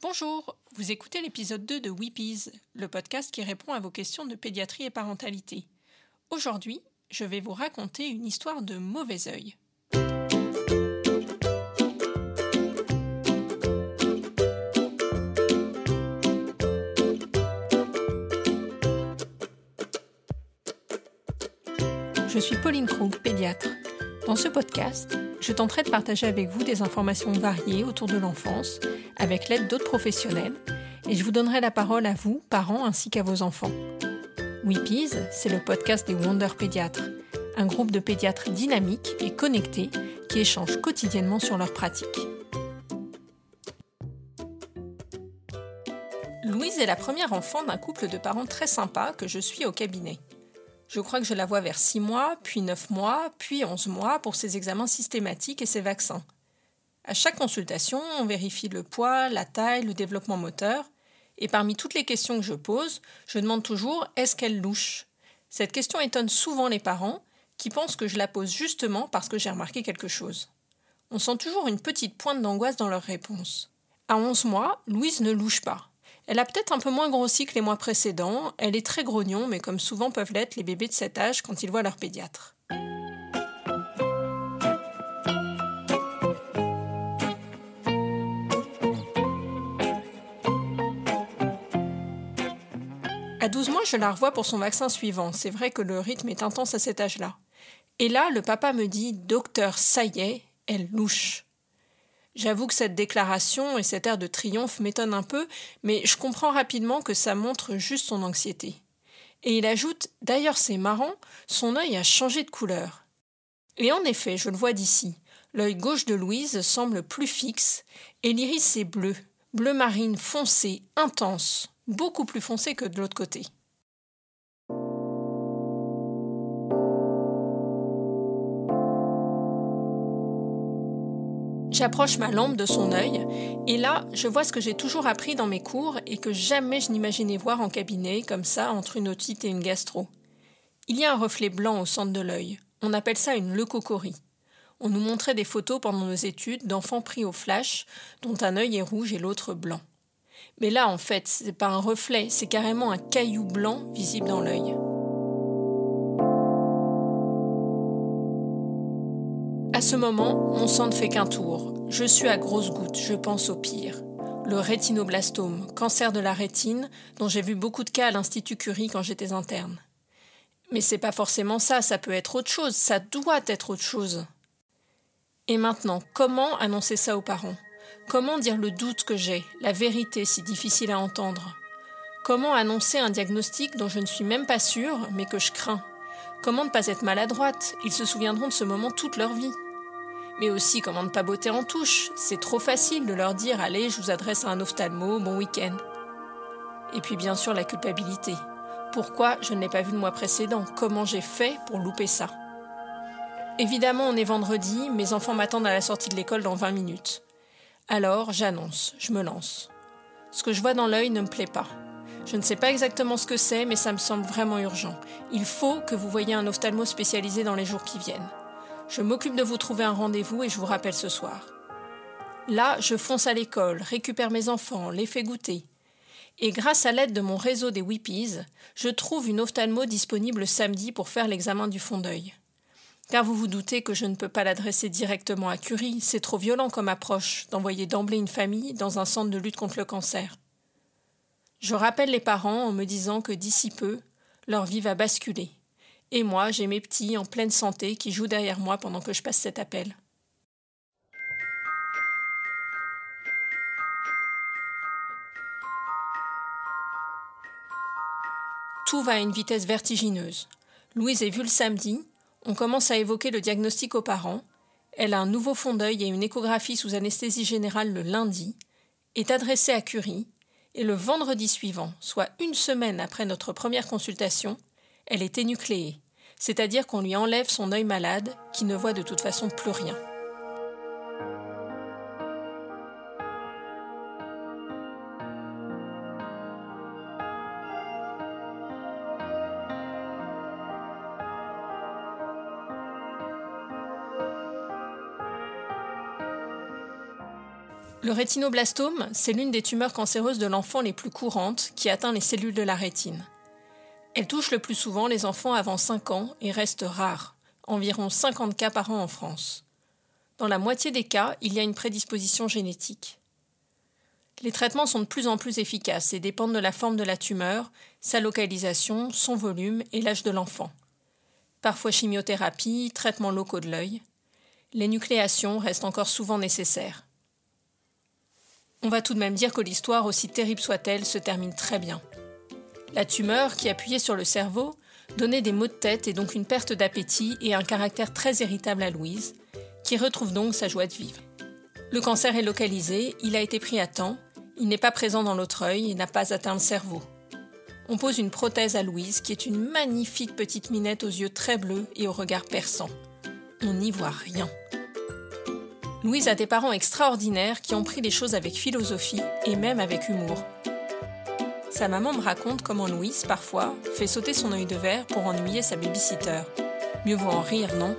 Bonjour, vous écoutez l'épisode 2 de Weepies, le podcast qui répond à vos questions de pédiatrie et parentalité. Aujourd'hui, je vais vous raconter une histoire de mauvais œil. Je suis Pauline Krug, pédiatre. Dans ce podcast, je tenterai de partager avec vous des informations variées autour de l'enfance, avec l'aide d'autres professionnels, et je vous donnerai la parole à vous, parents, ainsi qu'à vos enfants. Weepies, c'est le podcast des Wonder Pédiatres, un groupe de pédiatres dynamiques et connectés qui échangent quotidiennement sur leurs pratiques. Louise est la première enfant d'un couple de parents très sympas que je suis au cabinet. Je crois que je la vois vers 6 mois, puis 9 mois, puis 11 mois pour ses examens systématiques et ses vaccins. À chaque consultation, on vérifie le poids, la taille, le développement moteur. Et parmi toutes les questions que je pose, je demande toujours est-ce qu'elle louche? Cette question étonne souvent les parents qui pensent que je la pose justement parce que j'ai remarqué quelque chose. On sent toujours une petite pointe d'angoisse dans leur réponse. À 11 mois, Louise ne louche pas. Elle a peut-être un peu moins grossi que les mois précédents, elle est très grognon, mais comme souvent peuvent l'être les bébés de cet âge quand ils voient leur pédiatre. À 12 mois, je la revois pour son vaccin suivant. C'est vrai que le rythme est intense à cet âge-là. Et là, le papa me dit Docteur, ça y est, elle louche. J'avoue que cette déclaration et cet air de triomphe m'étonnent un peu, mais je comprends rapidement que ça montre juste son anxiété. Et il ajoute D'ailleurs, c'est marrant, son œil a changé de couleur. Et en effet, je le vois d'ici. L'œil gauche de Louise semble plus fixe, et l'iris est bleu, bleu marine foncé, intense, beaucoup plus foncé que de l'autre côté. J'approche ma lampe de son œil, et là, je vois ce que j'ai toujours appris dans mes cours et que jamais je n'imaginais voir en cabinet, comme ça, entre une otite et une gastro. Il y a un reflet blanc au centre de l'œil. On appelle ça une leucocorie. On nous montrait des photos pendant nos études d'enfants pris au flash, dont un œil est rouge et l'autre blanc. Mais là, en fait, c'est pas un reflet, c'est carrément un caillou blanc visible dans l'œil. À ce moment, mon sang ne fait qu'un tour. Je suis à grosses gouttes, je pense au pire. Le rétinoblastome, cancer de la rétine, dont j'ai vu beaucoup de cas à l'Institut Curie quand j'étais interne. Mais c'est pas forcément ça, ça peut être autre chose, ça doit être autre chose. Et maintenant, comment annoncer ça aux parents? Comment dire le doute que j'ai, la vérité si difficile à entendre? Comment annoncer un diagnostic dont je ne suis même pas sûre, mais que je crains? Comment ne pas être maladroite? Ils se souviendront de ce moment toute leur vie. Mais aussi comment ne pas botter en touche. C'est trop facile de leur dire Allez, je vous adresse à un ophtalmo, bon week-end. Et puis bien sûr la culpabilité. Pourquoi je ne l'ai pas vu le mois précédent? Comment j'ai fait pour louper ça? Évidemment, on est vendredi, mes enfants m'attendent à la sortie de l'école dans 20 minutes. Alors, j'annonce, je me lance. Ce que je vois dans l'œil ne me plaît pas. Je ne sais pas exactement ce que c'est, mais ça me semble vraiment urgent. Il faut que vous voyiez un ophtalmo spécialisé dans les jours qui viennent. Je m'occupe de vous trouver un rendez-vous et je vous rappelle ce soir. Là, je fonce à l'école, récupère mes enfants, les fais goûter. Et grâce à l'aide de mon réseau des Whippies, je trouve une ophtalmo disponible samedi pour faire l'examen du fond d'œil. Car vous vous doutez que je ne peux pas l'adresser directement à Curie, c'est trop violent comme approche d'envoyer d'emblée une famille dans un centre de lutte contre le cancer. Je rappelle les parents en me disant que d'ici peu, leur vie va basculer et moi, j'ai mes petits en pleine santé qui jouent derrière moi pendant que je passe cet appel. Tout va à une vitesse vertigineuse. Louise est vue le samedi, on commence à évoquer le diagnostic aux parents, elle a un nouveau fond d'œil et une échographie sous anesthésie générale le lundi, est adressée à Curie, et le vendredi suivant, soit une semaine après notre première consultation, elle est énucléée, c'est-à-dire qu'on lui enlève son œil malade qui ne voit de toute façon plus rien. Le rétinoblastome, c'est l'une des tumeurs cancéreuses de l'enfant les plus courantes qui atteint les cellules de la rétine. Elle touche le plus souvent les enfants avant 5 ans et reste rare, environ 50 cas par an en France. Dans la moitié des cas, il y a une prédisposition génétique. Les traitements sont de plus en plus efficaces et dépendent de la forme de la tumeur, sa localisation, son volume et l'âge de l'enfant. Parfois chimiothérapie, traitements locaux de l'œil. Les nucléations restent encore souvent nécessaires. On va tout de même dire que l'histoire, aussi terrible soit-elle, se termine très bien. La tumeur, qui appuyait sur le cerveau, donnait des maux de tête et donc une perte d'appétit et un caractère très irritable à Louise, qui retrouve donc sa joie de vivre. Le cancer est localisé, il a été pris à temps, il n'est pas présent dans l'autre œil et n'a pas atteint le cerveau. On pose une prothèse à Louise, qui est une magnifique petite minette aux yeux très bleus et au regard perçant. On n'y voit rien. Louise a des parents extraordinaires qui ont pris les choses avec philosophie et même avec humour. Sa maman me raconte comment Louise, parfois, fait sauter son œil de verre pour ennuyer sa babysitter. Mieux vaut en rire, non?